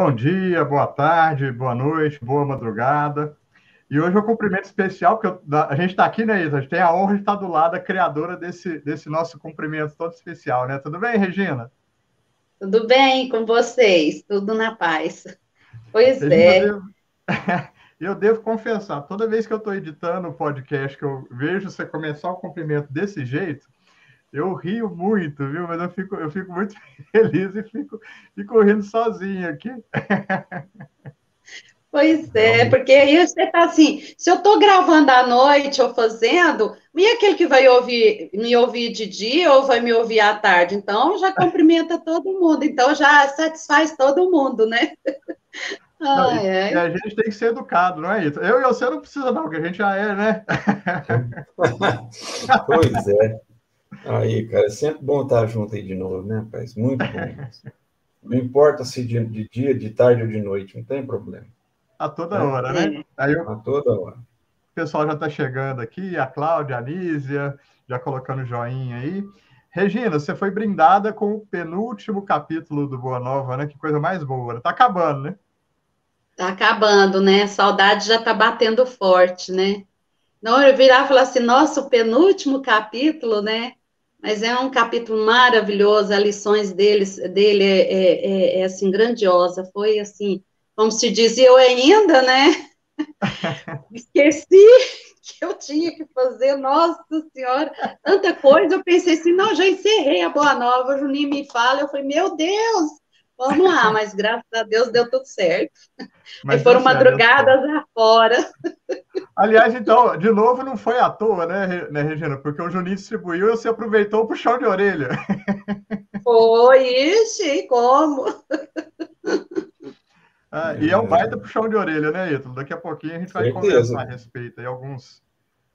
Bom dia, boa tarde, boa noite, boa madrugada. E hoje é um cumprimento especial, porque a gente está aqui, né, Isa? A gente tem a honra de estar do lado da criadora desse, desse nosso cumprimento todo especial, né? Tudo bem, Regina? Tudo bem com vocês, tudo na paz. Pois Regina, é. Eu devo, eu devo confessar, toda vez que eu estou editando o podcast, que eu vejo você começar o cumprimento desse jeito, eu rio muito, viu? Mas eu fico, eu fico muito feliz e fico, fico rindo sozinho aqui. Pois é, porque aí você está assim, se eu estou gravando à noite ou fazendo, e aquele que vai ouvir, me ouvir de dia ou vai me ouvir à tarde? Então já cumprimenta todo mundo, então já satisfaz todo mundo, né? Não, ai, ai. a gente tem que ser educado, não é isso? Eu e você não precisa, não, porque a gente já é, né? pois é. Aí, cara, é sempre bom estar junto aí de novo, né, rapaz? Muito bom. Não importa se de, de dia, de tarde ou de noite, não tem problema. A toda é. hora, né? Aí eu... A toda hora. O pessoal já está chegando aqui, a Cláudia, a Nízia, já colocando joinha aí. Regina, você foi brindada com o penúltimo capítulo do Boa Nova, né? Que coisa mais boa. Tá acabando, né? Tá acabando, né? A saudade já tá batendo forte, né? Não, eu virar e falar assim, nossa, o penúltimo capítulo, né? Mas é um capítulo maravilhoso, as lições deles, dele é, é, é, é assim, grandiosa. Foi assim, como se dizia eu ainda, né? Esqueci que eu tinha que fazer, nossa senhora, tanta coisa. Eu pensei assim, não, já encerrei a Boa Nova, o Juninho me fala, eu falei, meu Deus, vamos lá, mas graças a Deus deu tudo certo. Mas foram madrugadas afora. Aliás, então, de novo, não foi à toa, né, né, Regina? Porque o Juninho distribuiu e você aproveitou o puxão de orelha. Foi, ixi, como? Ah, e é um baita puxão de orelha, né, Ítalo? Daqui a pouquinho a gente vai Certeza. conversar a respeito aí, alguns,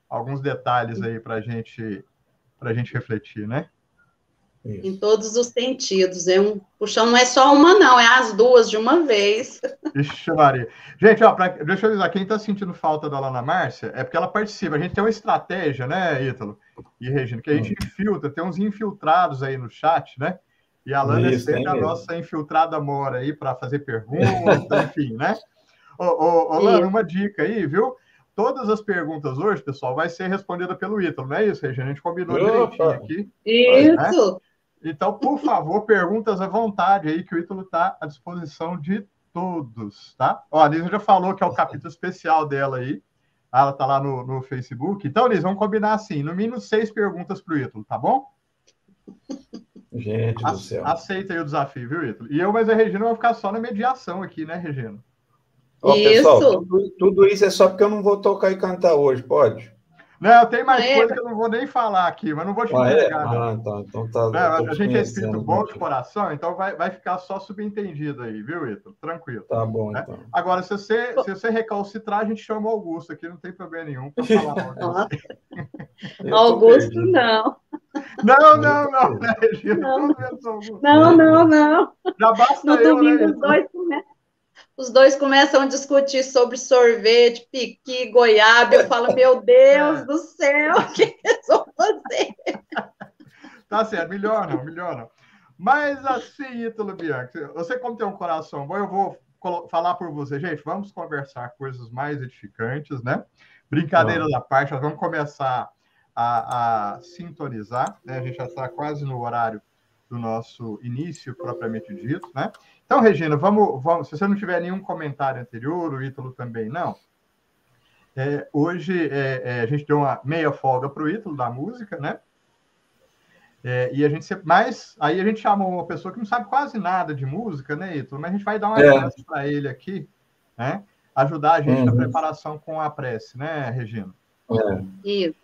alguns detalhes aí para gente, a gente refletir, né? Isso. Em todos os sentidos. É um puxão, não é só uma, não, é as duas de uma vez. Ixi, Maria. Gente, ó, pra, deixa eu avisar, quem está sentindo falta da Lana Márcia é porque ela participa. A gente tem uma estratégia, né, Ítalo e Regina, que a gente hum. infiltra, tem uns infiltrados aí no chat, né? E a Lana é sempre a nossa infiltrada mora aí para fazer perguntas, enfim, né? Ô, ô, ô Lana, uma dica aí, viu? Todas as perguntas hoje, pessoal, vai ser respondida pelo Ítalo, não é isso, Regina? A gente combinou Opa. direitinho aqui. Isso! Né? Então, por favor, perguntas à vontade aí, que o Ítalo está à disposição de todos, tá? Ó, a Nisa já falou que é o capítulo especial dela aí. Ela tá lá no, no Facebook. Então, Nisa, vamos combinar assim, no mínimo seis perguntas para o Ítalo, tá bom? Gente do céu. Aceita aí o desafio, viu, Ítalo? E eu, mas a Regina vai ficar só na mediação aqui, né, Regina? Ó, isso. Pessoal, tudo, tudo, isso é só porque eu não vou tocar e cantar hoje, pode? Não, tem mais é. coisa que eu não vou nem falar aqui, mas não vou te ah, é? Ah, tá. Então tá. Não, a gente é espírito bom de coração, então vai, vai ficar só subentendido aí, viu, Ítalo? Tranquilo. Tá bom, né? então. Agora, se você, se você recalcitrar, a gente chama o Augusto aqui, não tem problema nenhum para falar. Augusto, não. Não, não, não, né, Regina? Não, não, não, não. Já basta no eu, domingo, né, dois começam os dois começam a discutir sobre sorvete, piqui, goiaba. Eu falo, meu Deus é. do céu, o que eles vão fazer? Tá certo, melhor não, melhor não. Mas assim, Ítalo Bianchi, você como tem um coração bom, eu vou falar por você. Gente, vamos conversar coisas mais edificantes, né? Brincadeira da parte, nós vamos começar a, a sintonizar, né? A gente já está quase no horário do nosso início propriamente dito, né? Então, Regina, vamos, vamos, se você não tiver nenhum comentário anterior, o Ítalo também não. É, hoje é, é, a gente deu uma meia folga para o Ítalo da música, né? É, e a gente sempre, mas aí a gente chamou uma pessoa que não sabe quase nada de música, né, Ítalo? Mas a gente vai dar uma é. para ele aqui, né? Ajudar a gente uhum. na preparação com a prece, né, Regina? É. Isso.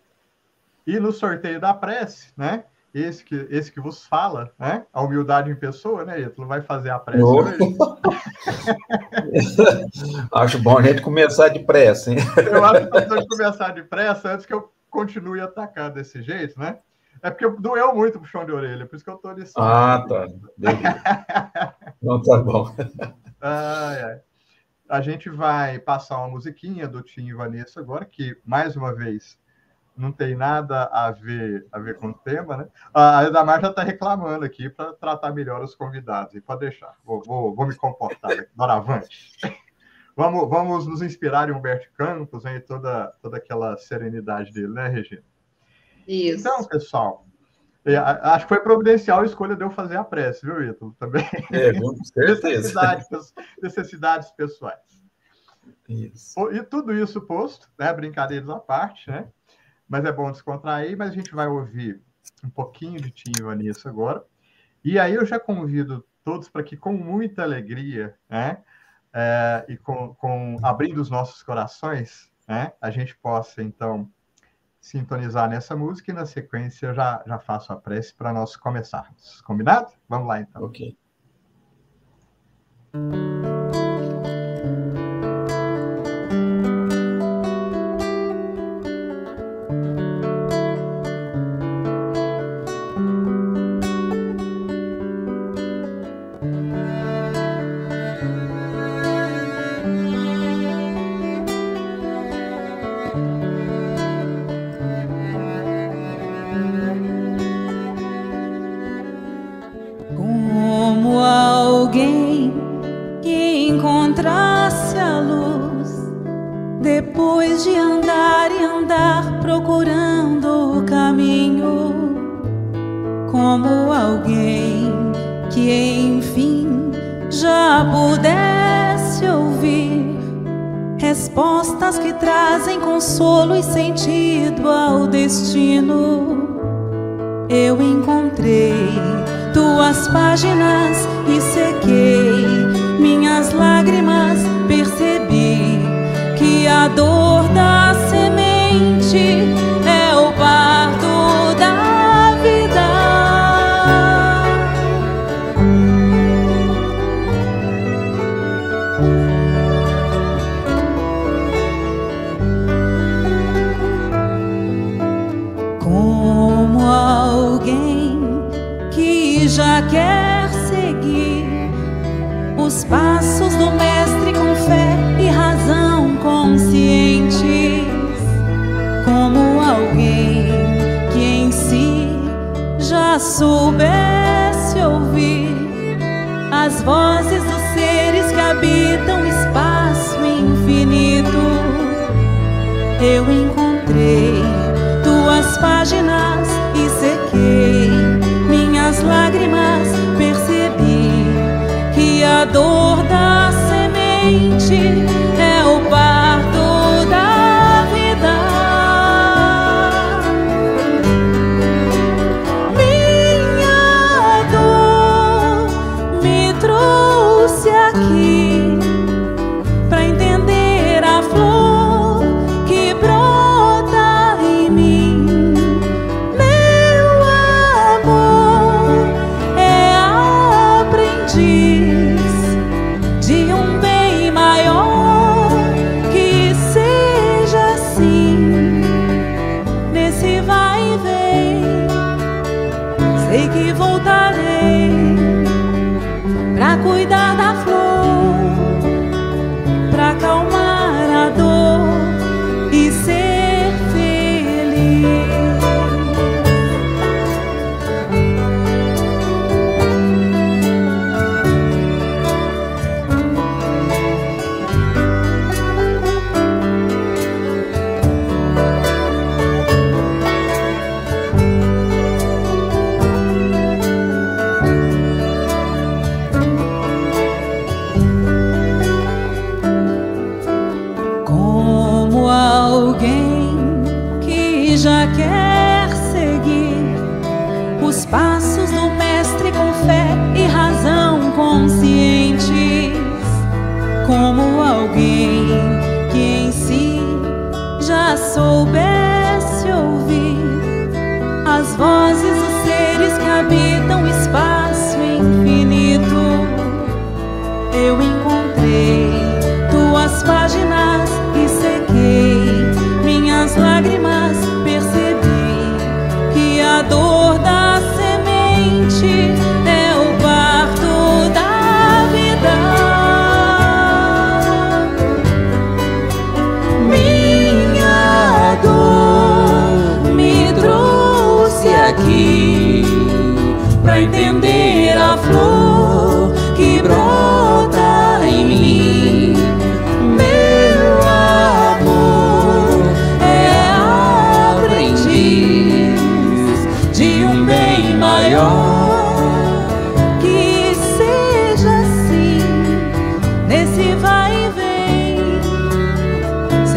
E no sorteio da prece, né? Esse que, esse que vos fala, né? A humildade em pessoa, né, Ítalo? Vai fazer a prece hoje. acho bom a gente começar depressa, hein? Eu acho que nós começar depressa antes que eu continue a atacar desse jeito, né? É porque doeu muito o chão de orelha, por isso que eu estou lição. Ah, tá. Não, tá bom. A gente vai passar uma musiquinha do Tim e Vanessa agora, que, mais uma vez, não tem nada a ver, a ver com o tema, né? A Edamar já está reclamando aqui para tratar melhor os convidados. E pode deixar, vou, vou, vou me comportar. Doravante. vamos, vamos nos inspirar em Humberto Campos, em toda, toda aquela serenidade dele, né, Regina? Isso. Então, pessoal, é, acho que foi providencial a escolha de eu fazer a prece, viu, Ítalo? Também. É, viu? Necessidades, necessidades pessoais. Isso. E tudo isso posto, né? Brincadeiras à parte, né? Mas é bom descontrair, mas a gente vai ouvir um pouquinho de Tim Vanessa agora. E aí eu já convido todos para que, com muita alegria, né? É, e com, com abrindo os nossos corações, né? A gente possa, então, sintonizar nessa música e na sequência eu já, já faço a prece para nós começarmos. Combinado? Vamos lá então. Ok. Minha dor.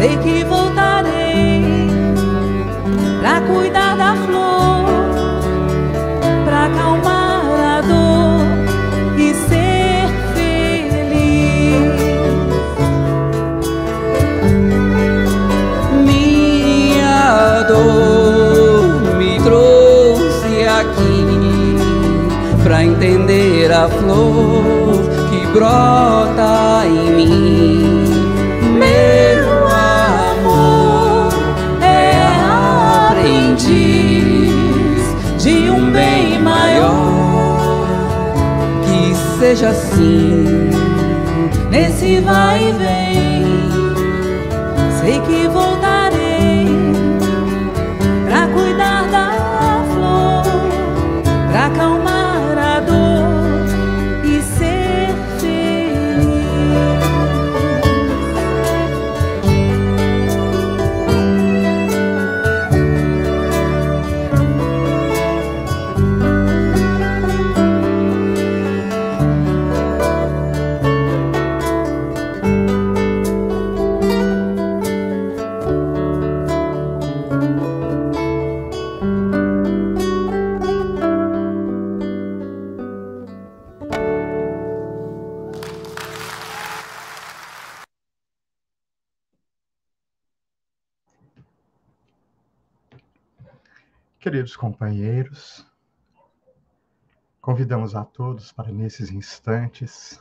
Sei que voltarei pra cuidar da flor, pra acalmar a dor e ser feliz. Minha dor me trouxe aqui pra entender a flor que brota em mim. Seja assim, nesse vai e vem. Sei que Queridos companheiros, convidamos a todos para nesses instantes,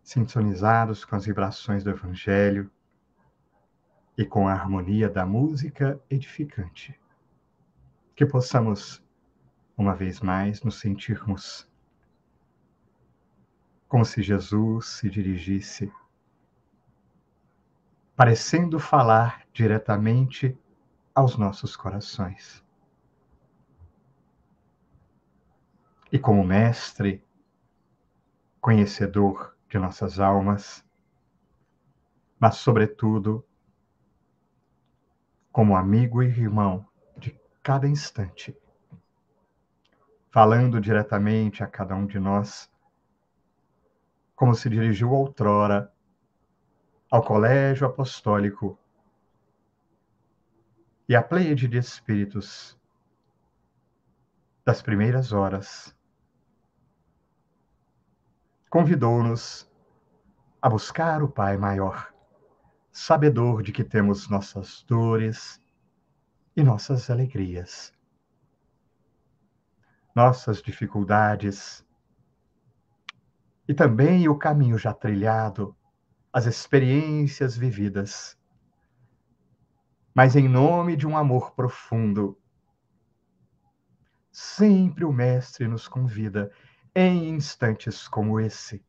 sintonizados com as vibrações do Evangelho e com a harmonia da música edificante, que possamos, uma vez mais, nos sentirmos como se Jesus se dirigisse, parecendo falar diretamente aos nossos corações. E como mestre, conhecedor de nossas almas, mas, sobretudo, como amigo e irmão de cada instante, falando diretamente a cada um de nós, como se dirigiu outrora ao Colégio Apostólico e a pleiade de espíritos das primeiras horas convidou-nos a buscar o Pai maior, sabedor de que temos nossas dores e nossas alegrias, nossas dificuldades e também o caminho já trilhado, as experiências vividas mas em nome de um amor profundo. Sempre o Mestre nos convida, em instantes como esse,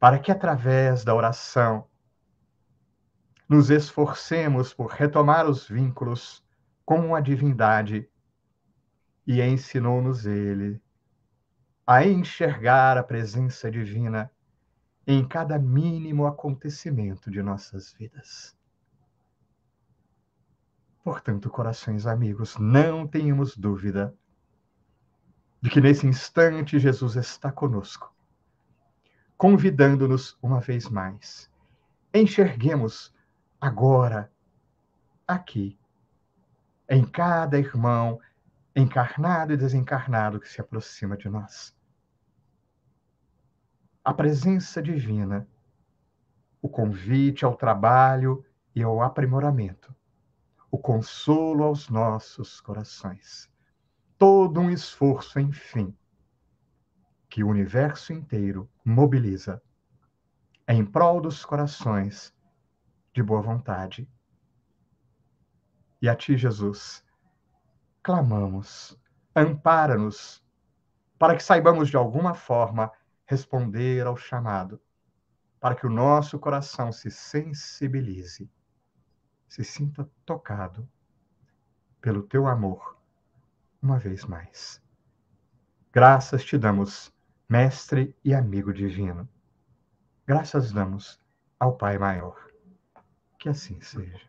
para que através da oração nos esforcemos por retomar os vínculos com a divindade e ensinou-nos ele a enxergar a presença divina em cada mínimo acontecimento de nossas vidas. Portanto, corações amigos, não tenhamos dúvida de que nesse instante Jesus está conosco, convidando-nos uma vez mais. Enxerguemos agora, aqui, em cada irmão encarnado e desencarnado que se aproxima de nós. A presença divina, o convite ao trabalho e ao aprimoramento o consolo aos nossos corações. Todo um esforço, enfim, que o universo inteiro mobiliza em prol dos corações de boa vontade. E a Ti, Jesus, clamamos, ampara-nos, para que saibamos de alguma forma responder ao chamado, para que o nosso coração se sensibilize se sinta tocado pelo teu amor uma vez mais. Graças te damos, Mestre e amigo divino. Graças damos ao Pai maior. Que assim seja.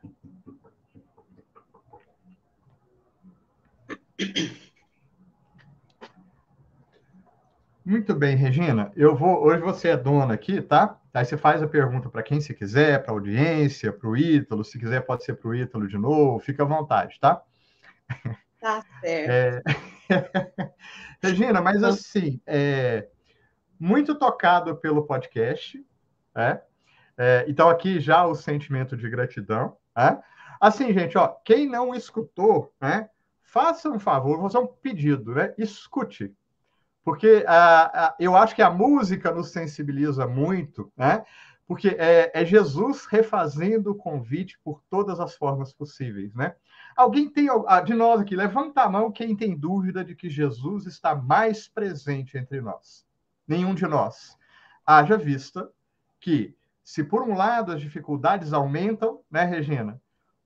Muito bem, Regina. Eu vou. Hoje você é dona aqui, tá? Aí você faz a pergunta para quem você quiser, para a audiência, para o Ítalo. Se quiser, pode ser para o Ítalo de novo. Fica à vontade, tá? Tá certo. É... Regina, mas assim, é... muito tocado pelo podcast, né? É... Então, aqui já o sentimento de gratidão. Né? Assim, gente, ó, quem não escutou, né? Faça um favor, vou fazer um pedido, né? Escute porque a, a, eu acho que a música nos sensibiliza muito, né? Porque é, é, Jesus refazendo o convite por todas as formas possíveis, né? Alguém tem de nós aqui, levanta a mão quem tem dúvida de que Jesus está mais presente entre nós. Nenhum de nós. Haja vista que, se por um lado as dificuldades aumentam, né, Regina?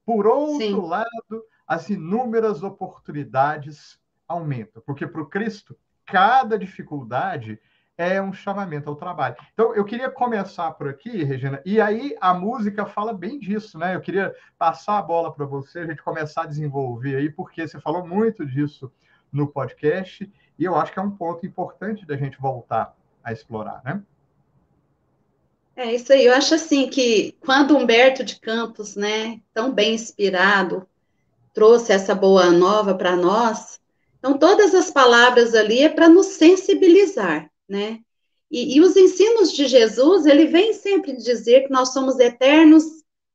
Por outro Sim. lado, as inúmeras oportunidades aumentam. Porque para o Cristo, cada dificuldade é um chamamento ao trabalho. Então, eu queria começar por aqui, Regina, e aí a música fala bem disso, né? Eu queria passar a bola para você, a gente começar a desenvolver aí, porque você falou muito disso no podcast, e eu acho que é um ponto importante da gente voltar a explorar, né? É isso aí, eu acho assim que quando Humberto de Campos, né, tão bem inspirado, trouxe essa boa nova para nós, então, todas as palavras ali é para nos sensibilizar, né? E, e, os ensinos de Jesus, ele vem sempre dizer que nós somos eternos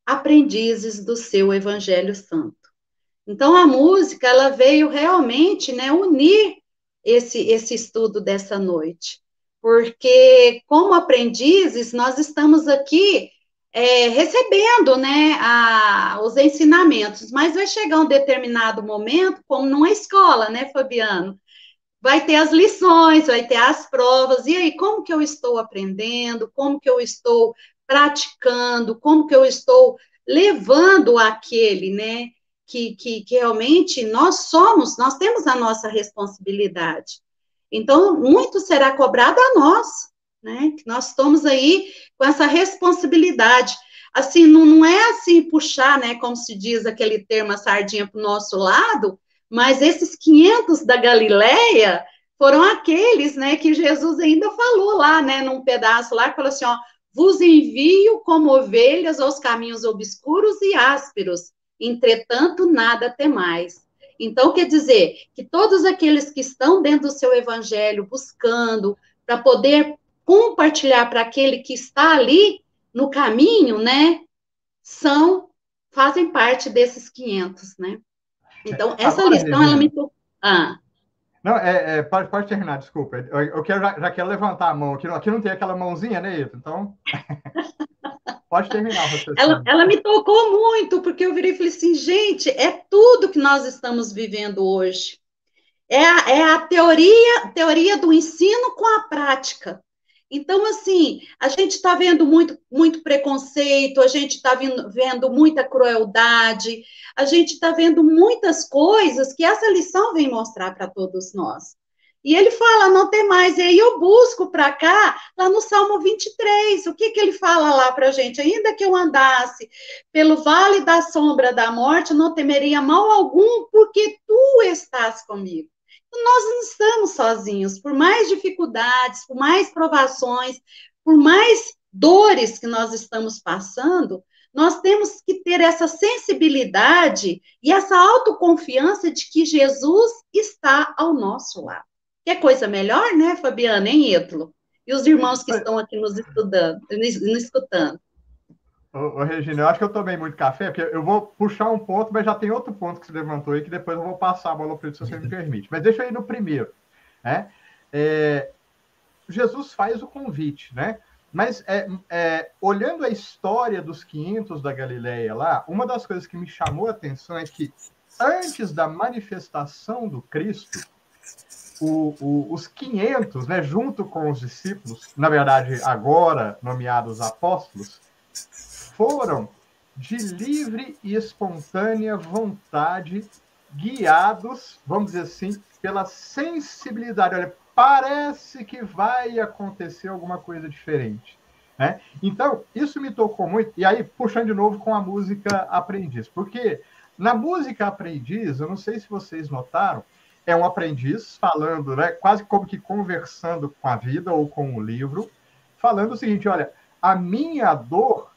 aprendizes do seu Evangelho Santo. Então, a música, ela veio realmente, né, unir esse, esse estudo dessa noite. Porque, como aprendizes, nós estamos aqui é, recebendo né, a, os ensinamentos, mas vai chegar um determinado momento, como numa escola, né, Fabiano? Vai ter as lições, vai ter as provas, e aí, como que eu estou aprendendo, como que eu estou praticando, como que eu estou levando aquele, né, que, que, que realmente nós somos, nós temos a nossa responsabilidade. Então, muito será cobrado a nós, né? Que nós estamos aí com essa responsabilidade. Assim, não, não é assim puxar, né? Como se diz aquele termo, a sardinha para o nosso lado, mas esses 500 da Galileia foram aqueles, né? Que Jesus ainda falou lá, né? Num pedaço lá, que falou assim: ó, vos envio como ovelhas aos caminhos obscuros e ásperos, entretanto, nada temais. Então, quer dizer que todos aqueles que estão dentro do seu evangelho, buscando, para poder compartilhar para aquele que está ali no caminho, né? São fazem parte desses 500, né? Então essa Agora, lição ela me ah. Não, é, é, pode, pode terminar, desculpa. Eu, eu quero, já, já, quero levantar a mão. Aqui não, aqui não tem aquela mãozinha, né, Ito? Então, pode terminar. Ela, ela me tocou muito, porque eu virei e falei assim, gente, é tudo que nós estamos vivendo hoje. É a, é a teoria, teoria do ensino com a prática. Então, assim, a gente está vendo muito, muito preconceito, a gente está vendo muita crueldade, a gente está vendo muitas coisas que essa lição vem mostrar para todos nós. E ele fala, não tem mais. E aí eu busco para cá, lá no Salmo 23, o que, que ele fala lá para a gente? Ainda que eu andasse pelo vale da sombra da morte, não temeria mal algum, porque tu estás comigo nós não estamos sozinhos. Por mais dificuldades, por mais provações, por mais dores que nós estamos passando, nós temos que ter essa sensibilidade e essa autoconfiança de que Jesus está ao nosso lado. Que coisa melhor, né, Fabiana, hein, Ítalo? E os irmãos que estão aqui nos estudando, nos escutando. Ô, Regina, eu acho que eu tomei muito café, porque eu vou puxar um ponto, mas já tem outro ponto que você levantou aí, que depois eu vou passar a bola para ele, se você me permite. Mas deixa eu ir no primeiro. Né? É, Jesus faz o convite, né? Mas é, é, olhando a história dos 500 da Galileia lá, uma das coisas que me chamou a atenção é que antes da manifestação do Cristo, o, o, os 500, né, junto com os discípulos, na verdade agora nomeados apóstolos, foram de livre e espontânea vontade, guiados, vamos dizer assim, pela sensibilidade. Olha, parece que vai acontecer alguma coisa diferente. Né? Então, isso me tocou muito. E aí, puxando de novo com a música Aprendiz, porque na música Aprendiz, eu não sei se vocês notaram, é um aprendiz falando, né, quase como que conversando com a vida ou com o livro, falando o seguinte: olha, a minha dor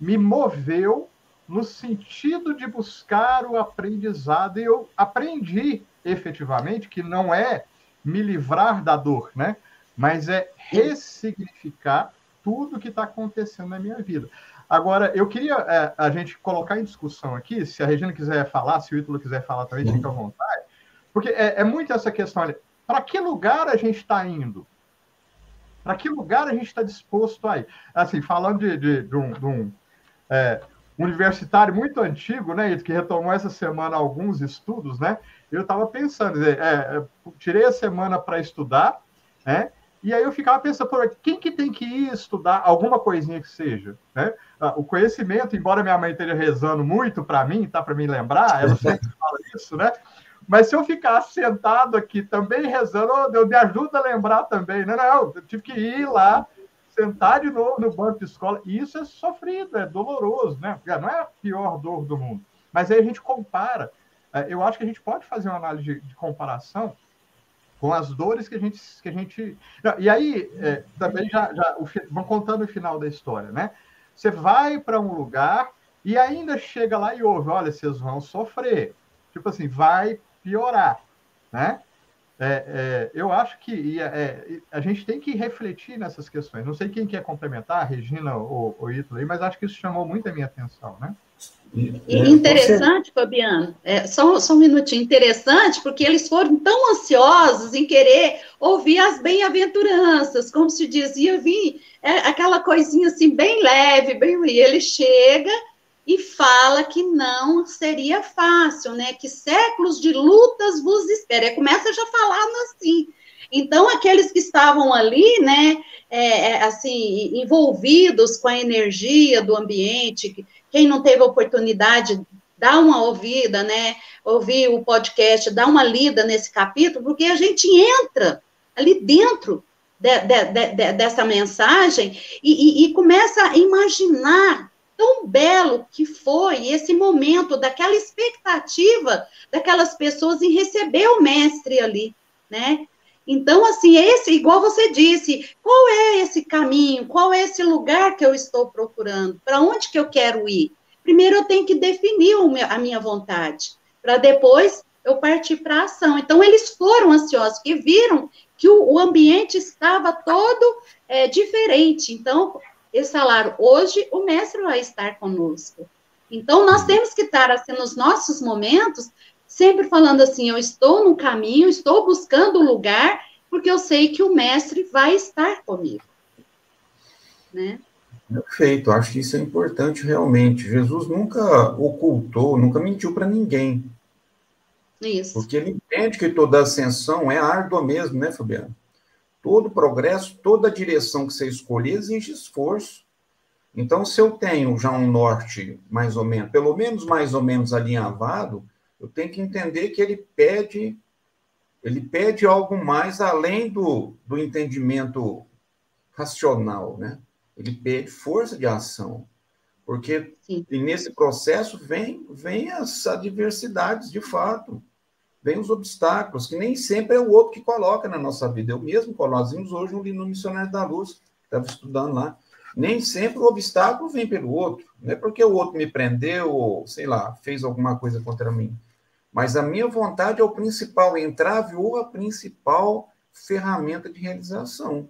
me moveu no sentido de buscar o aprendizado, e eu aprendi efetivamente que não é me livrar da dor, né? Mas é ressignificar tudo que está acontecendo na minha vida. Agora, eu queria é, a gente colocar em discussão aqui, se a Regina quiser falar, se o Ítalo quiser falar também, fica à vontade, porque é, é muito essa questão, olha, para que lugar a gente está indo? Para que lugar a gente está disposto a ir? Assim, falando de, de, de um, de um é, universitário muito antigo, né, que retomou essa semana alguns estudos, né, eu estava pensando, é, é, tirei a semana para estudar, né, e aí eu ficava pensando, por quem que tem que ir estudar alguma coisinha que seja, né? Ah, o conhecimento, embora minha mãe esteja rezando muito para mim, tá para me lembrar, ela sempre fala isso, né? Mas se eu ficar sentado aqui também rezando, oh, me ajuda a lembrar também, né? Não, eu tive que ir lá, sentar de novo no banco de escola, e isso é sofrido, é doloroso, né? Não é a pior dor do mundo. Mas aí a gente compara. É, eu acho que a gente pode fazer uma análise de comparação com as dores que a gente. Que a gente... E aí, é, também já, já o, vão contando o final da história, né? Você vai para um lugar e ainda chega lá e ouve: olha, vocês vão sofrer. Tipo assim, vai piorar, né? É, é, eu acho que é, a gente tem que refletir nessas questões. Não sei quem quer complementar, a Regina ou o Ítalo, mas acho que isso chamou muito a minha atenção, né? E interessante, Fabiano, é, só, só um minutinho, interessante, porque eles foram tão ansiosos em querer ouvir as bem-aventuranças, como se dizia, vir é, aquela coisinha assim, bem leve, bem, e ele chega e fala que não seria fácil, né, que séculos de lutas vos esperam, é, começa já falando assim, então, aqueles que estavam ali, né, é, é assim, envolvidos com a energia do ambiente, quem não teve oportunidade, dá uma ouvida, né? Ouvir o podcast, dá uma lida nesse capítulo, porque a gente entra ali dentro de, de, de, dessa mensagem e, e, e começa a imaginar tão belo que foi esse momento daquela expectativa daquelas pessoas em receber o mestre ali, né? Então, assim, esse, igual você disse, qual é esse caminho, qual é esse lugar que eu estou procurando, para onde que eu quero ir? Primeiro eu tenho que definir a minha vontade, para depois eu partir para a ação. Então, eles foram ansiosos, e viram que o, o ambiente estava todo é, diferente. Então, eles falaram, hoje o mestre vai estar conosco. Então, nós temos que estar, assim, nos nossos momentos, sempre falando assim: eu estou no caminho, estou buscando o lugar, porque eu sei que o mestre vai estar comigo. Né? Perfeito, acho que isso é importante realmente. Jesus nunca ocultou, nunca mentiu para ninguém. Isso. Porque ele entende que toda ascensão é árdua mesmo, né, Fabiano? Todo progresso, toda direção que você escolher exige esforço. Então, se eu tenho já um norte mais ou menos, pelo menos mais ou menos alinhavado, eu tenho que entender que ele pede ele pede algo mais além do, do entendimento racional, né? Ele pede força de ação, porque nesse processo vem, vem as adversidades de fato, vem os obstáculos, que nem sempre é o outro que coloca na nossa vida. Eu mesmo nós vimos hoje no Missionário da Luz, estava estudando lá, nem sempre o obstáculo vem pelo outro, não é porque o outro me prendeu, ou, sei lá, fez alguma coisa contra mim. Mas a minha vontade é o principal entrave ou a principal ferramenta de realização.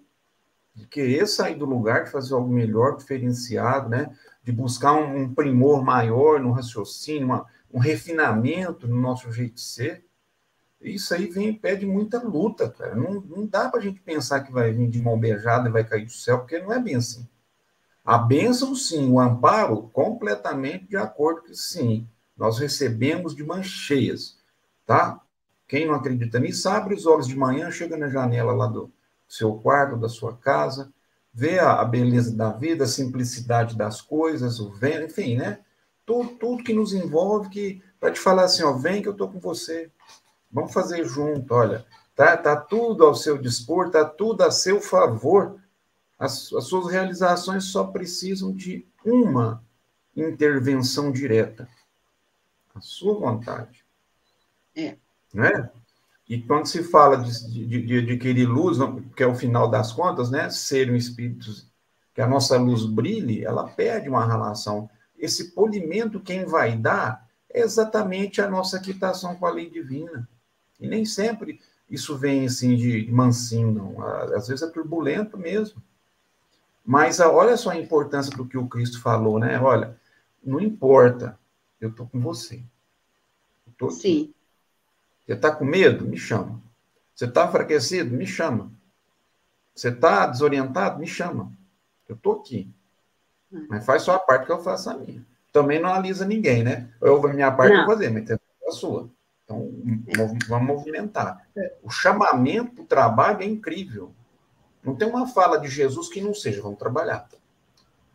De querer sair do lugar, de fazer algo melhor, diferenciado, né? de buscar um, um primor maior no raciocínio, uma, um refinamento no nosso jeito de ser. Isso aí vem pede muita luta, cara. Não, não dá para a gente pensar que vai vir de mão beijada e vai cair do céu, porque não é bem assim. A bênção, sim, o amparo, completamente de acordo com sim. Nós recebemos de mãos cheias, tá? Quem não acredita nisso, abre os olhos de manhã, chega na janela lá do seu quarto, da sua casa, vê a, beleza da vida, a simplicidade das coisas, o vento, enfim, né? Tudo, tudo que nos envolve, que para te falar assim, ó, vem que eu tô com você, vamos fazer junto, olha, tá, tá tudo ao seu dispor, tá tudo a seu favor. As, as suas realizações só precisam de uma intervenção direta a sua vontade. É. Não é? E quando se fala de, de, de adquirir luz, que é o final das contas, né? Ser um espírito, que a nossa luz brilhe, ela perde uma relação. Esse polimento, quem vai dar, é exatamente a nossa quitação com a lei divina. E nem sempre isso vem assim de mansinho, não. Às vezes é turbulento mesmo. Mas olha só a importância do que o Cristo falou, né? Olha, não importa, eu estou com você. Tô Sim. Você está com medo? Me chama. Você está enfraquecido? Me chama. Você está desorientado? Me chama. Eu estou aqui. Hum. Mas faz só a parte que eu faço a minha. Também não analisa ninguém, né? Eu, a minha parte não. eu vou fazer, mas tem a sua. Então, vamos movimentar. O chamamento o trabalho é incrível. Não tem uma fala de Jesus que não seja, vamos trabalhar.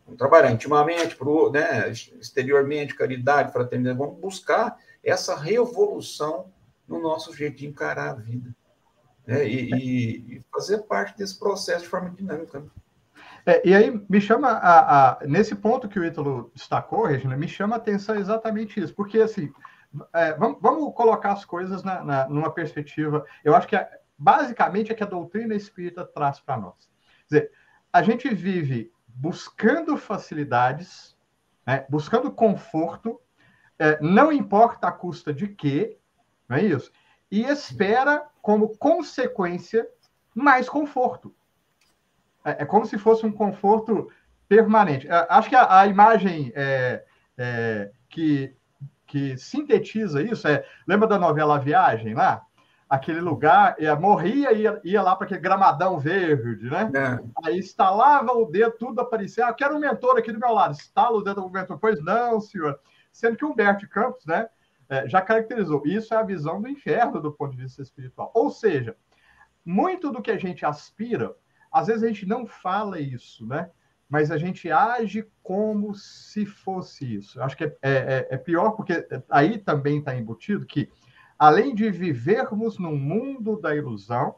Vamos trabalhar intimamente, pro, né, exteriormente, caridade, fraternidade. Vamos buscar essa revolução no nosso jeito de encarar a vida. Né? E, e fazer parte desse processo de forma dinâmica. É, e aí me chama a, a, nesse ponto que o Ítalo destacou, Regina, me chama a atenção exatamente isso, porque assim é, vamos, vamos, colocar as coisas na, na, numa perspectiva. Eu acho que basicamente é que a doutrina espírita traz para nós. Quer dizer, a gente vive buscando facilidades, né, buscando conforto, é, não importa a custa de quê, não é isso? E espera como consequência mais conforto. É, é como se fosse um conforto permanente. É, acho que a, a imagem é, é, que que sintetiza isso é. Lembra da novela Viagem lá? Aquele lugar, ia, morria e ia, ia lá para aquele gramadão verde, né? É. Aí instalava o dedo, tudo aparecia. Ah, quero um mentor aqui do meu lado. Instala o dedo do mentor. Pois não, senhor. Sendo que Humberto Campos, né? É, já caracterizou. Isso é a visão do inferno do ponto de vista espiritual. Ou seja, muito do que a gente aspira, às vezes a gente não fala isso, né? Mas a gente age como se fosse isso. Acho que é, é, é, é pior, porque aí também está embutido que, além de vivermos num mundo da ilusão,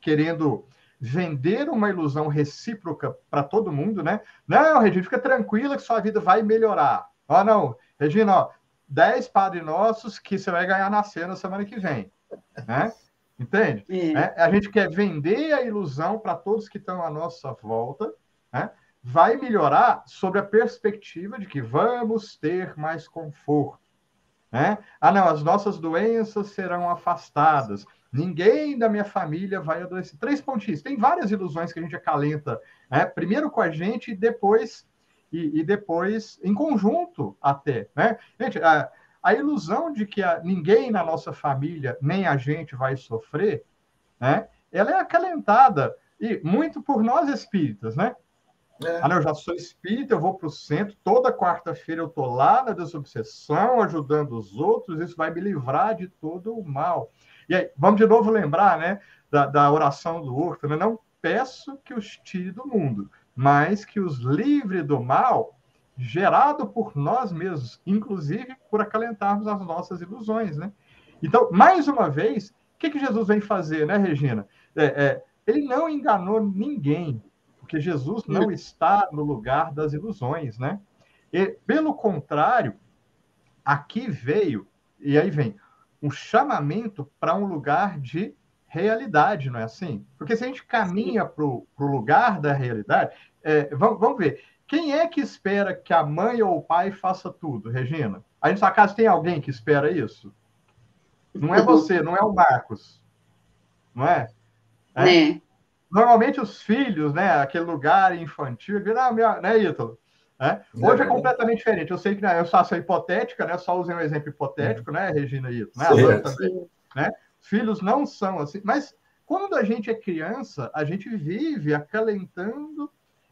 querendo vender uma ilusão recíproca para todo mundo, né? Não, Regina, fica tranquila que sua vida vai melhorar. Ó, oh, não, Regina, ó, 10 Padre Nossos que você vai ganhar na cena semana que vem, né? Entende? É. a gente quer vender a ilusão para todos que estão à nossa volta, né? Vai melhorar sobre a perspectiva de que vamos ter mais conforto. Né? Ah, não, as nossas doenças serão afastadas. Ninguém da minha família vai adoecer. Três pontinhos. Tem várias ilusões que a gente acalenta, né? primeiro com a gente e depois e, e depois em conjunto até. Né? Gente, a, a ilusão de que a, ninguém na nossa família, nem a gente, vai sofrer, né? ela é acalentada, e muito por nós espíritas, né? É. Ah, não, eu já sou espírita, eu vou para o centro, toda quarta-feira eu estou lá na desobsessão, ajudando os outros, isso vai me livrar de todo o mal. E aí, vamos de novo lembrar, né, da, da oração do Horto, né? Não peço que os tire do mundo, mas que os livre do mal gerado por nós mesmos, inclusive por acalentarmos as nossas ilusões, né? Então, mais uma vez, o que, que Jesus vem fazer, né, Regina? É, é, ele não enganou ninguém, porque Jesus não está no lugar das ilusões, né? E, pelo contrário, aqui veio, e aí vem, um chamamento para um lugar de realidade, não é assim? Porque se a gente caminha para o lugar da realidade, é, vamos, vamos ver, quem é que espera que a mãe ou o pai faça tudo, Regina? Aí na sua casa tem alguém que espera isso? Não é você, não é o Marcos. Não é? É. é. Normalmente os filhos, né, aquele lugar infantil, ah, minha, né, Ítalo? Né? Hoje é completamente diferente. Eu sei que né, eu faço a hipotética, né? Só usei um exemplo hipotético, né, Regina Ítalo? Né? Também, né? Filhos não são assim. Mas quando a gente é criança, a gente vive acalentando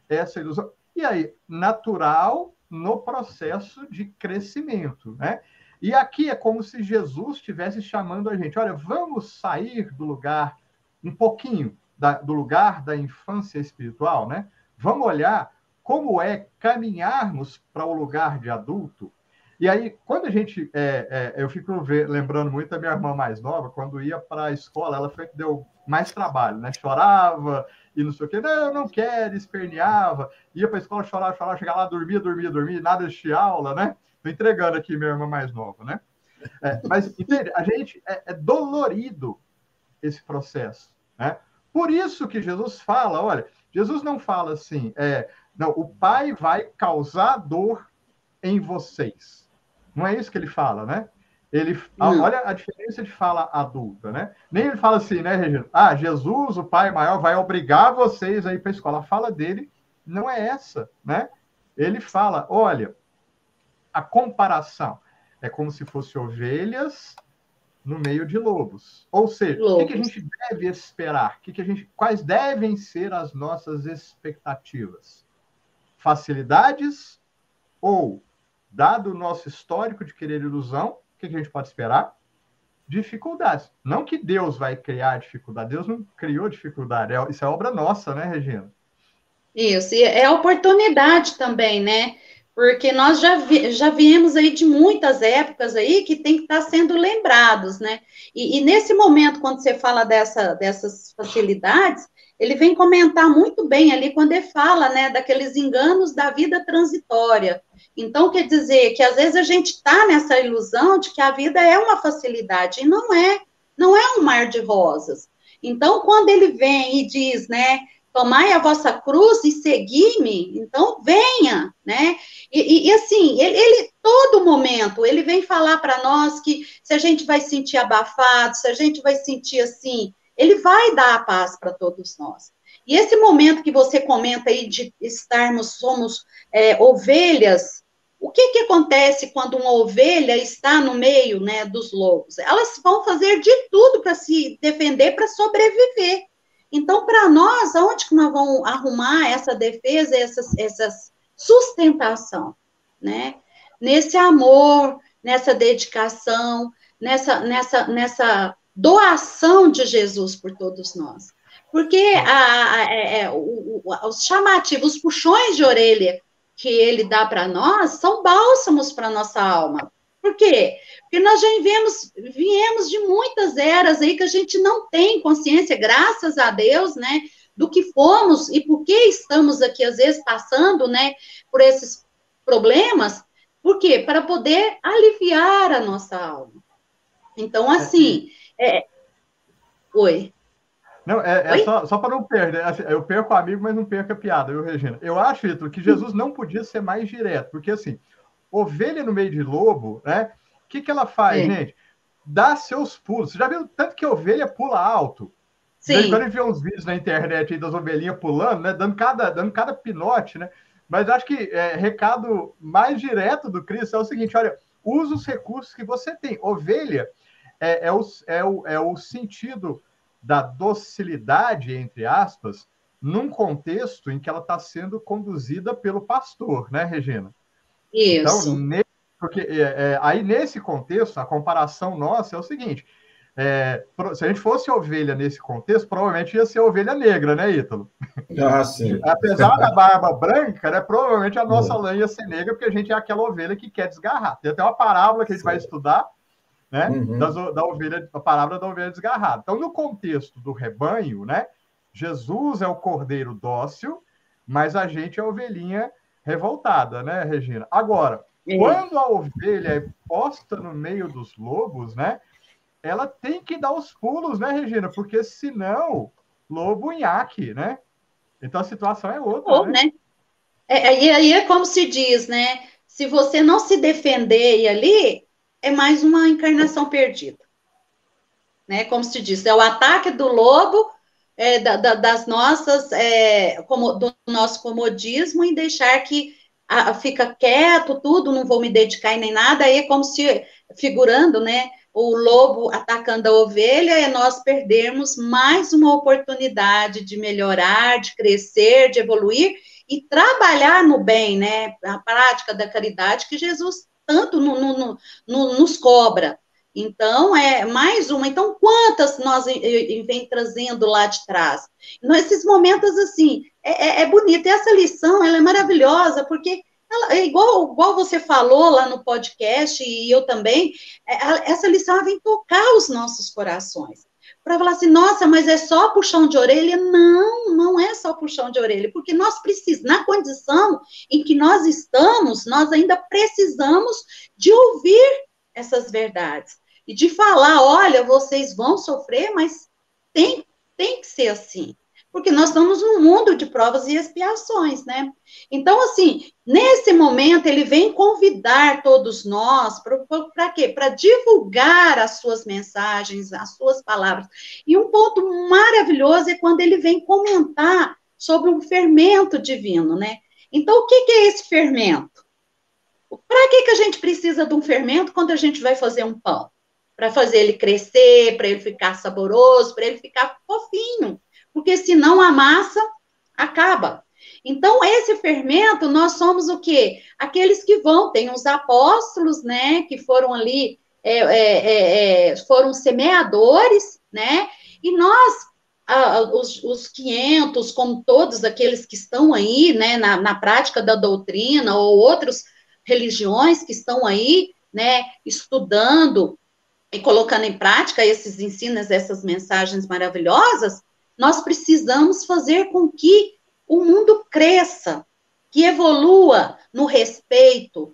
essa ilusão. E aí, natural no processo de crescimento, né? E aqui é como se Jesus estivesse chamando a gente: olha, vamos sair do lugar um pouquinho da, do lugar da infância espiritual, né? Vamos olhar como é caminharmos para o lugar de adulto. E aí, quando a gente. É, é, eu fico ver, lembrando muito da minha irmã mais nova, quando ia para a escola, ela foi que deu mais trabalho, né? Chorava e não sei o quê. Não, não quero, esperneava. Ia para a escola, chorava, chorava, chegava lá, dormia, dormia, dormia, nada de aula, né? Estou entregando aqui minha irmã mais nova, né? É, mas, entende? A gente é, é dolorido esse processo, né? Por isso que Jesus fala, olha, Jesus não fala assim, é, não, o Pai vai causar dor em vocês. Não é isso que ele fala, né? Ele, olha a diferença de fala adulta, né? Nem ele fala assim, né, Regina? Ah, Jesus, o Pai maior, vai obrigar vocês a ir para a escola. A fala dele não é essa, né? Ele fala, olha, a comparação é como se fossem ovelhas no meio de lobos. Ou seja, lobos. o que, a gente deve esperar? Que que a gente, quais devem ser as nossas expectativas? Facilidades ou, dado o nosso histórico de querer ilusão, que, que a gente pode esperar? Dificuldades. Não que Deus vai criar dificuldade, Deus não criou dificuldade, é, isso é obra nossa, né, Regina? Isso, e é oportunidade também, né? Porque nós já, vi, já viemos aí de muitas épocas aí que tem que estar tá sendo lembrados, né? E, e, nesse momento, quando você fala dessa, dessas facilidades, ele vem comentar muito bem ali quando ele fala, né, daqueles enganos da vida transitória. Então, quer dizer que às vezes a gente está nessa ilusão de que a vida é uma facilidade, e não é, não é um mar de rosas. Então, quando ele vem e diz, né, tomai a vossa cruz e segui-me, então venha, né? E, e, e assim, ele, ele, todo momento, ele vem falar para nós que se a gente vai sentir abafado, se a gente vai sentir assim, ele vai dar a paz para todos nós. E esse momento que você comenta aí de estarmos, somos é, ovelhas o que, que acontece quando uma ovelha está no meio né, dos lobos? Elas vão fazer de tudo para se defender, para sobreviver. Então, para nós, aonde que nós vamos arrumar essa defesa, essa, essa sustentação? Né? Nesse amor, nessa dedicação, nessa, nessa, nessa doação de Jesus por todos nós. Porque a, a, a, é, é, o, os chamativos, os puxões de orelha que ele dá para nós são bálsamos para nossa alma. Por quê? Porque nós já viemos, viemos de muitas eras aí que a gente não tem consciência, graças a Deus, né, do que fomos e por que estamos aqui, às vezes, passando, né, por esses problemas. Por quê? Para poder aliviar a nossa alma. Então, assim, é... oi. Não, é, é só, só para não perder. Assim, eu perco o amigo, mas não perco a piada, viu, Regina? Eu acho, Ítalo, que Jesus não podia ser mais direto, porque assim, ovelha no meio de lobo, né? O que, que ela faz, Sim. gente? Dá seus pulos. Você já viu tanto que ovelha pula alto? Sim. Quando a gente vê uns vídeos na internet aí das ovelhinhas pulando, né? Dando cada, dando cada pinote, né? Mas acho que é, recado mais direto do Cristo é o seguinte: olha, usa os recursos que você tem. Ovelha é, é, o, é, o, é o sentido da docilidade, entre aspas, num contexto em que ela está sendo conduzida pelo pastor, né, Regina? Isso. Então, nesse, porque é, é, aí nesse contexto, a comparação nossa é o seguinte: é, se a gente fosse ovelha nesse contexto, provavelmente ia ser ovelha negra, né, Ítalo? Ah, sim. Apesar da barba branca, né, provavelmente a nossa é. lã ia ser negra, porque a gente é aquela ovelha que quer desgarrar. Tem até uma parábola que a gente sim. vai estudar, né? Uhum. Das, da ovelha, a palavra da ovelha desgarrada. Então, no contexto do rebanho, né? Jesus é o cordeiro dócil, mas a gente é a ovelhinha revoltada, né, Regina? Agora, quando a ovelha é posta no meio dos lobos, né? Ela tem que dar os pulos, né, Regina? Porque senão, lobo nhaque, né? Então a situação é outra. Oh, né? né? É, e aí é como se diz, né? Se você não se defender ali, é mais uma encarnação perdida. Né? Como se diz, é o ataque do lobo é, da, da, das nossas, é, como, do nosso comodismo em deixar que a, fica quieto, tudo, não vou me dedicar em nem nada, aí é como se, figurando, né, o lobo atacando a ovelha, é nós perdermos mais uma oportunidade de melhorar, de crescer, de evoluir e trabalhar no bem, né, a prática da caridade que Jesus tanto no, no, no, nos cobra. Então, é mais uma. Então, quantas nós vem trazendo lá de trás? Nesses momentos, assim, é, é, é bonito. E essa lição, ela é maravilhosa, porque ela, é igual, igual você falou lá no podcast, e eu também, é, essa lição vem tocar os nossos corações para falar assim, nossa, mas é só puxão de orelha? Não, não é só puxão de orelha, porque nós precisamos, na condição em que nós estamos, nós ainda precisamos de ouvir essas verdades e de falar, olha, vocês vão sofrer, mas tem, tem que ser assim porque nós estamos num mundo de provas e expiações, né? Então, assim, nesse momento, ele vem convidar todos nós para quê? Para divulgar as suas mensagens, as suas palavras. E um ponto maravilhoso é quando ele vem comentar sobre um fermento divino, né? Então, o que, que é esse fermento? Para que, que a gente precisa de um fermento quando a gente vai fazer um pão? Para fazer ele crescer, para ele ficar saboroso, para ele ficar fofinho porque senão a massa acaba. Então, esse fermento, nós somos o quê? Aqueles que vão, tem os apóstolos, né, que foram ali, é, é, é, foram semeadores, né, e nós, ah, os, os 500, como todos aqueles que estão aí, né, na, na prática da doutrina, ou outras religiões que estão aí, né, estudando e colocando em prática esses ensinos, essas mensagens maravilhosas, nós precisamos fazer com que o mundo cresça, que evolua no respeito,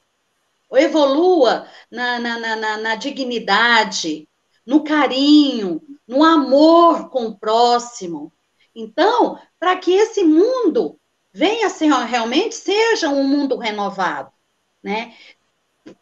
evolua na, na, na, na dignidade, no carinho, no amor com o próximo. Então, para que esse mundo venha ser realmente seja um mundo renovado, né?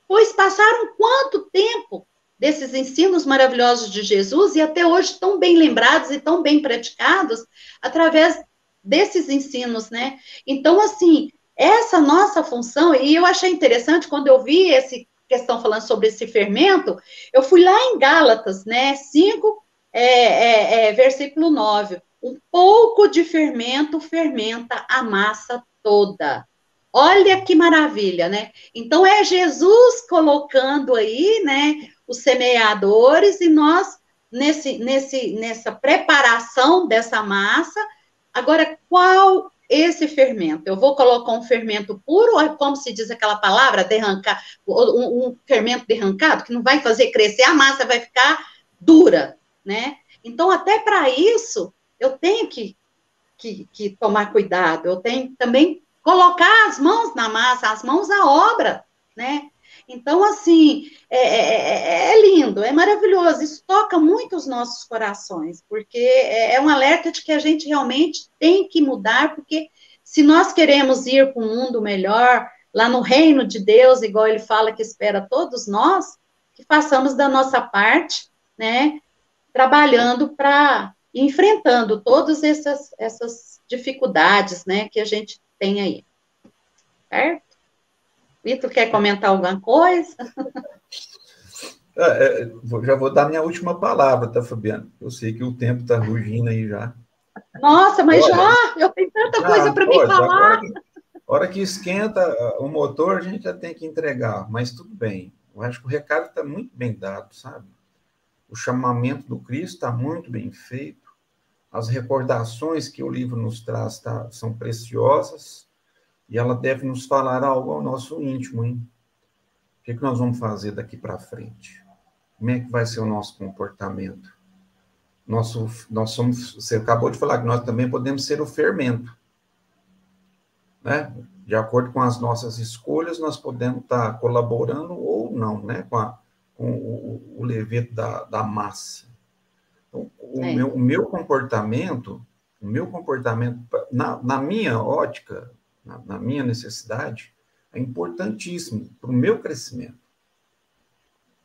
Pois passaram quanto tempo desses ensinos maravilhosos de Jesus e até hoje tão bem lembrados e tão bem praticados através desses ensinos, né? Então, assim, essa nossa função, e eu achei interessante quando eu vi essa questão falando sobre esse fermento, eu fui lá em Gálatas, né, 5, é, é, é, versículo 9, um pouco de fermento fermenta a massa toda. Olha que maravilha, né? Então é Jesus colocando aí, né, os semeadores e nós nesse, nesse, nessa preparação dessa massa. Agora, qual esse fermento? Eu vou colocar um fermento puro, ou como se diz aquela palavra, derrancar, um, um fermento derrancado, que não vai fazer crescer, a massa vai ficar dura, né? Então, até para isso, eu tenho que, que, que tomar cuidado, eu tenho também colocar as mãos na massa, as mãos à obra, né? Então, assim, é, é, é, é, lindo, é maravilhoso, isso toca muito os nossos corações, porque é, é um alerta de que a gente realmente tem que mudar, porque se nós queremos ir para um mundo melhor, lá no reino de Deus, igual ele fala que espera todos nós, que façamos da nossa parte, né, trabalhando para enfrentando todas essas, essas dificuldades, né, que a gente tem aí. Certo? Vitor, quer comentar alguma coisa? É, é, já vou dar minha última palavra, tá, Fabiana? Eu sei que o tempo está rugindo aí já. Nossa, mas Olha, já? Eu tenho tanta já, coisa para me falar. Hora que, hora que esquenta o motor, a gente já tem que entregar, mas tudo bem. Eu acho que o recado está muito bem dado, sabe? O chamamento do Cristo está muito bem feito. As recordações que o livro nos traz tá, são preciosas. E ela deve nos falar algo ao nosso íntimo, hein? O que, é que nós vamos fazer daqui para frente? Como é que vai ser o nosso comportamento? Nosso, nós somos, você acabou de falar que nós também podemos ser o fermento. Né? De acordo com as nossas escolhas, nós podemos estar colaborando ou não, né? Com, a, com o, o da, da massa. Então, o, é. meu, o meu comportamento, o meu comportamento, na, na minha ótica, na, na minha necessidade, é importantíssimo para o meu crescimento.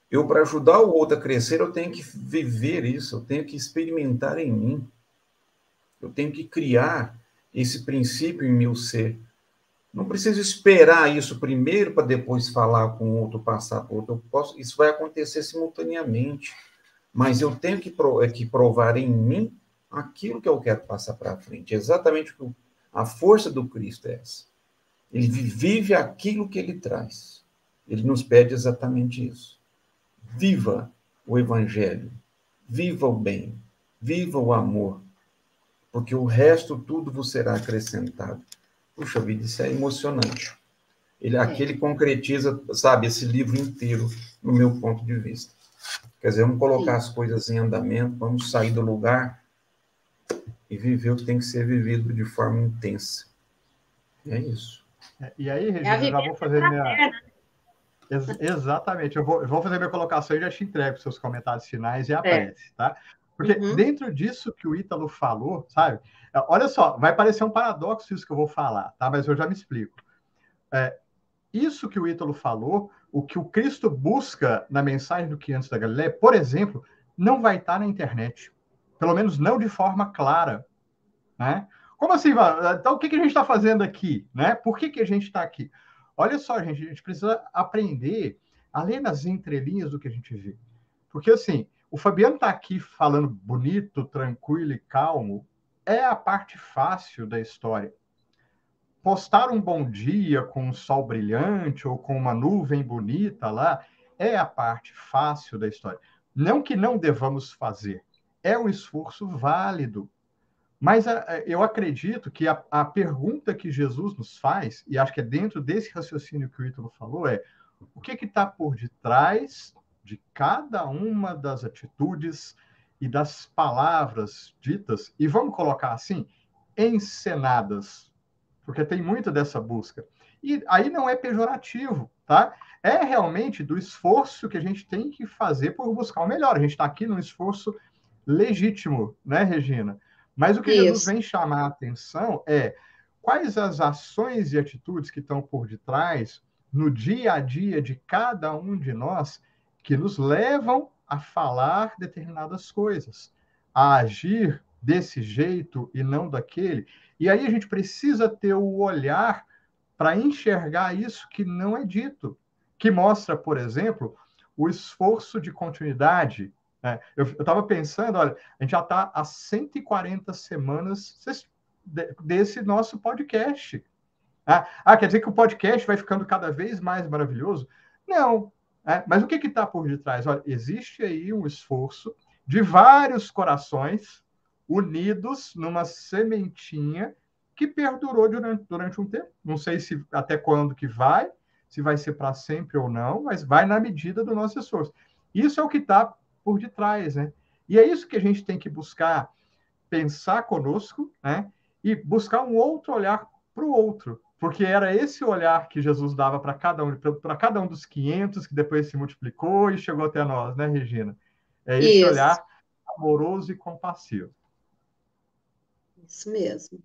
Eu, para ajudar o outro a crescer, eu tenho que viver isso, eu tenho que experimentar em mim. Eu tenho que criar esse princípio em meu ser. Não preciso esperar isso primeiro para depois falar com o outro, passar para o outro. Posso, isso vai acontecer simultaneamente. Mas eu tenho que, é provar em mim aquilo que eu quero passar para frente. Exatamente o que a força do Cristo é essa. Ele vive aquilo que ele traz. Ele nos pede exatamente isso. Viva o Evangelho, viva o bem, viva o amor, porque o resto tudo vos será acrescentado. Puxa vida, isso é emocionante. Ele, aqui ele concretiza, sabe, esse livro inteiro, no meu ponto de vista. Quer dizer, vamos colocar as coisas em andamento, vamos sair do lugar e viver o que tem que ser vivido de forma intensa. É isso. É, e aí, é Regina, é eu já vou fazer minha. Ex exatamente, eu vou, eu vou fazer minha colocação e já te entrego os seus comentários finais e a é. tá? Porque uhum. dentro disso que o Ítalo falou, sabe? Olha só, vai parecer um paradoxo isso que eu vou falar, tá? Mas eu já me explico. É, isso que o Ítalo falou, o que o Cristo busca na mensagem do que antes da Galileia, por exemplo, não vai estar na internet. Pelo menos não de forma clara. Né? Como assim, Então, o que, que a gente está fazendo aqui? Né? Por que, que a gente está aqui? Olha só, gente, a gente precisa aprender a ler nas entrelinhas do que a gente vê. Porque, assim, o Fabiano está aqui falando bonito, tranquilo e calmo, é a parte fácil da história. Postar um bom dia com um sol brilhante ou com uma nuvem bonita lá é a parte fácil da história. Não que não devamos fazer, é um esforço válido. Mas a, a, eu acredito que a, a, pergunta que Jesus nos faz, e acho que é dentro desse raciocínio que o Ítalo falou, é o que está por detrás de cada uma das atitudes e das palavras ditas, e vamos colocar assim, encenadas, porque tem muita dessa busca. E aí não é pejorativo, tá? É realmente do esforço que a gente tem que fazer por buscar o melhor. A gente está aqui num esforço legítimo, né, Regina? Mas o que Isso. Jesus vem chamar a atenção é quais as ações e atitudes que estão por detrás no dia a dia de cada um de nós que nos levam a falar determinadas coisas, a agir desse jeito e não daquele. E aí a gente precisa ter o olhar para enxergar isso que não é dito, que mostra, por exemplo, o esforço de continuidade. Né? Eu estava pensando, olha, a gente já está há 140 semanas desse nosso podcast. Ah, ah, quer dizer que o podcast vai ficando cada vez mais maravilhoso? Não, é, mas o que está por detrás? Olha, existe aí um esforço de vários corações unidos numa sementinha que perdurou durante, durante um tempo. Não sei se até quando que vai, se vai ser para sempre ou não, mas vai na medida do nosso esforço. Isso é o que está por detrás, né? E é isso que a gente tem que buscar pensar conosco, né? E buscar um outro olhar para o outro, porque era esse olhar que Jesus dava para cada um, para cada um dos 500 que depois se multiplicou e chegou até nós, né, Regina? É esse Isso. olhar amoroso e compassivo. Isso mesmo.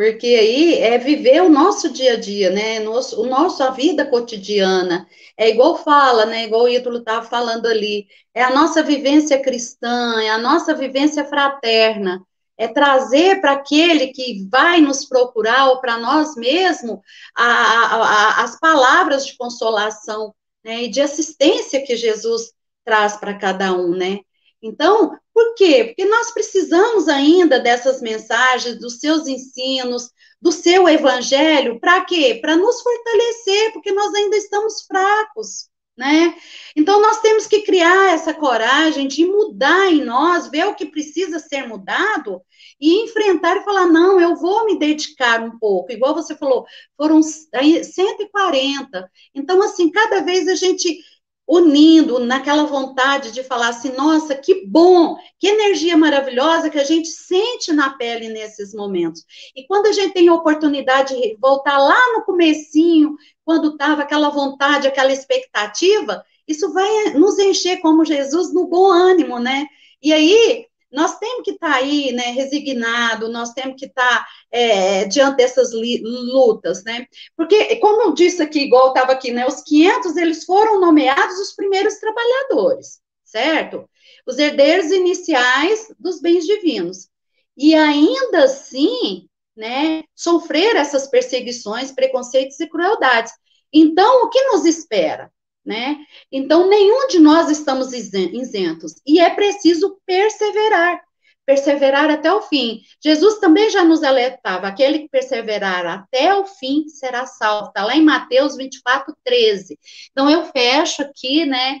Porque aí é viver o nosso dia a dia, né? Nosso, o nosso, a vida cotidiana. É igual fala, né? Igual o Ítalo estava falando ali. É a nossa vivência cristã, é a nossa vivência fraterna é trazer para aquele que vai nos procurar, ou para nós mesmos, a, a, a, as palavras de consolação né, e de assistência que Jesus traz para cada um, né? Então, por quê? Porque nós precisamos ainda dessas mensagens, dos seus ensinos, do seu evangelho, para quê? Para nos fortalecer, porque nós ainda estamos fracos né? Então nós temos que criar essa coragem de mudar em nós, ver o que precisa ser mudado e enfrentar e falar: não, eu vou me dedicar um pouco. Igual você falou, foram 140. Então, assim, cada vez a gente unindo naquela vontade de falar assim, nossa, que bom, que energia maravilhosa que a gente sente na pele nesses momentos. E quando a gente tem a oportunidade de voltar lá no comecinho, quando estava aquela vontade, aquela expectativa, isso vai nos encher como Jesus no bom ânimo, né? E aí nós temos que estar tá aí, né, resignado, nós temos que estar tá, é, diante dessas lutas, né? Porque, como eu disse aqui, igual estava aqui, né, os 500, eles foram nomeados os primeiros trabalhadores, certo? Os herdeiros iniciais dos bens divinos. E ainda assim, né, sofrer essas perseguições, preconceitos e crueldades. Então, o que nos espera? Né? Então, nenhum de nós estamos isentos e é preciso perseverar, perseverar até o fim. Jesus também já nos alertava: aquele que perseverar até o fim será salvo. Está lá em Mateus 24, 13. Então, eu fecho aqui, né?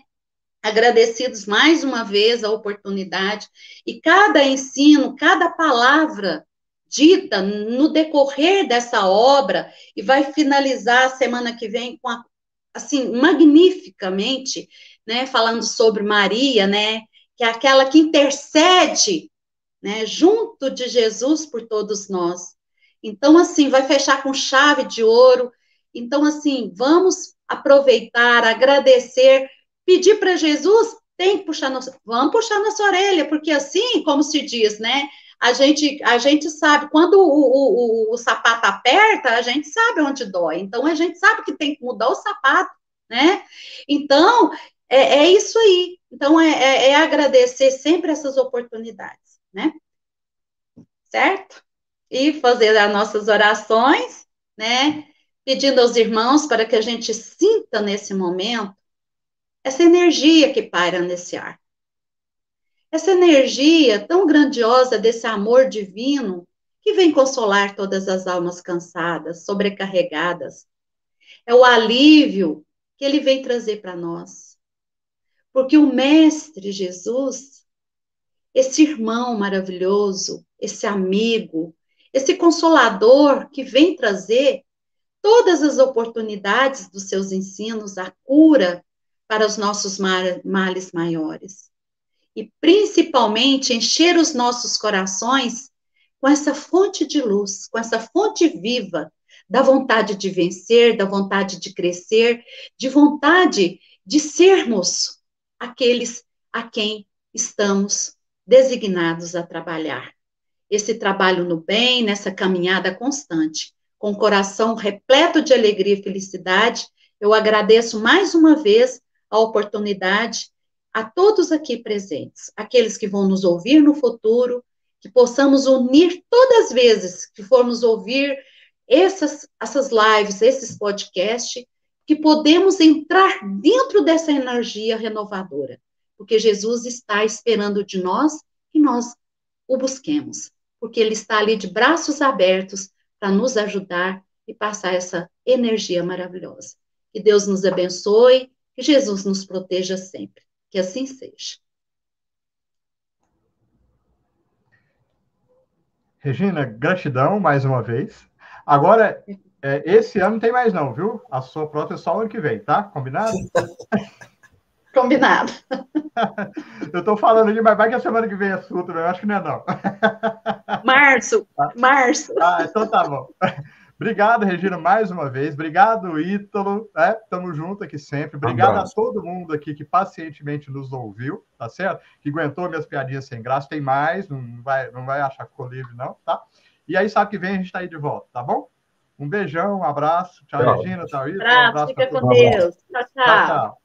Agradecidos mais uma vez a oportunidade e cada ensino, cada palavra dita no decorrer dessa obra e vai finalizar a semana que vem com a assim, magnificamente, né, falando sobre Maria, né, que é aquela que intercede, né, junto de Jesus por todos nós. Então, assim, vai fechar com chave de ouro. Então, assim, vamos aproveitar, agradecer, pedir para Jesus tem que puxar nossa, vamos puxar nossa orelha, porque assim, como se diz, né? A gente, a gente sabe, quando o, o, o, o sapato aperta, a gente sabe onde dói. Então, a gente sabe que tem que mudar o sapato, né? Então, é, é isso aí. Então, é, é, é agradecer sempre essas oportunidades, né? Certo? E fazer as nossas orações, né? Pedindo aos irmãos para que a gente sinta nesse momento essa energia que paira nesse ar. Essa energia tão grandiosa desse amor divino que vem consolar todas as almas cansadas, sobrecarregadas. É o alívio que ele vem trazer para nós. Porque o Mestre Jesus, esse irmão maravilhoso, esse amigo, esse consolador que vem trazer todas as oportunidades dos seus ensinos, a cura para os nossos males maiores. E principalmente encher os nossos corações com essa fonte de luz, com essa fonte viva da vontade de vencer, da vontade de crescer, de vontade de sermos aqueles a quem estamos designados a trabalhar. Esse trabalho no bem, nessa caminhada constante, com o coração repleto de alegria e felicidade, eu agradeço mais uma vez a oportunidade a todos aqui presentes, aqueles que vão nos ouvir no futuro, que possamos unir todas as vezes que formos ouvir essas, essas lives, esses podcasts, que podemos entrar dentro dessa energia renovadora, porque Jesus está esperando de nós que nós o busquemos, porque ele está ali de braços abertos para nos ajudar e passar essa energia maravilhosa. Que Deus nos abençoe que Jesus nos proteja sempre. Que assim seja. Regina, gratidão mais uma vez. Agora, é, esse ano não tem mais não, viu? A sua prota é só o ano que vem, tá? Combinado? Combinado. eu tô falando de mas vai que a semana que vem é sua, eu acho que não é não. Março, março. Ah, então tá bom. Obrigado, Regina, mais uma vez. Obrigado, Ítalo. Né? Tamo junto aqui sempre. Obrigado um a todo mundo aqui que pacientemente nos ouviu, tá certo? Que aguentou minhas piadinhas sem graça. Tem mais, não vai, não vai achar que ficou livre, não, tá? E aí, sabe que vem, a gente tá aí de volta, tá bom? Um beijão, um abraço. Tchau, tchau. Regina. Tchau, Ítalo. Um abraço. Fica com Deus. tchau. tchau. tchau, tchau.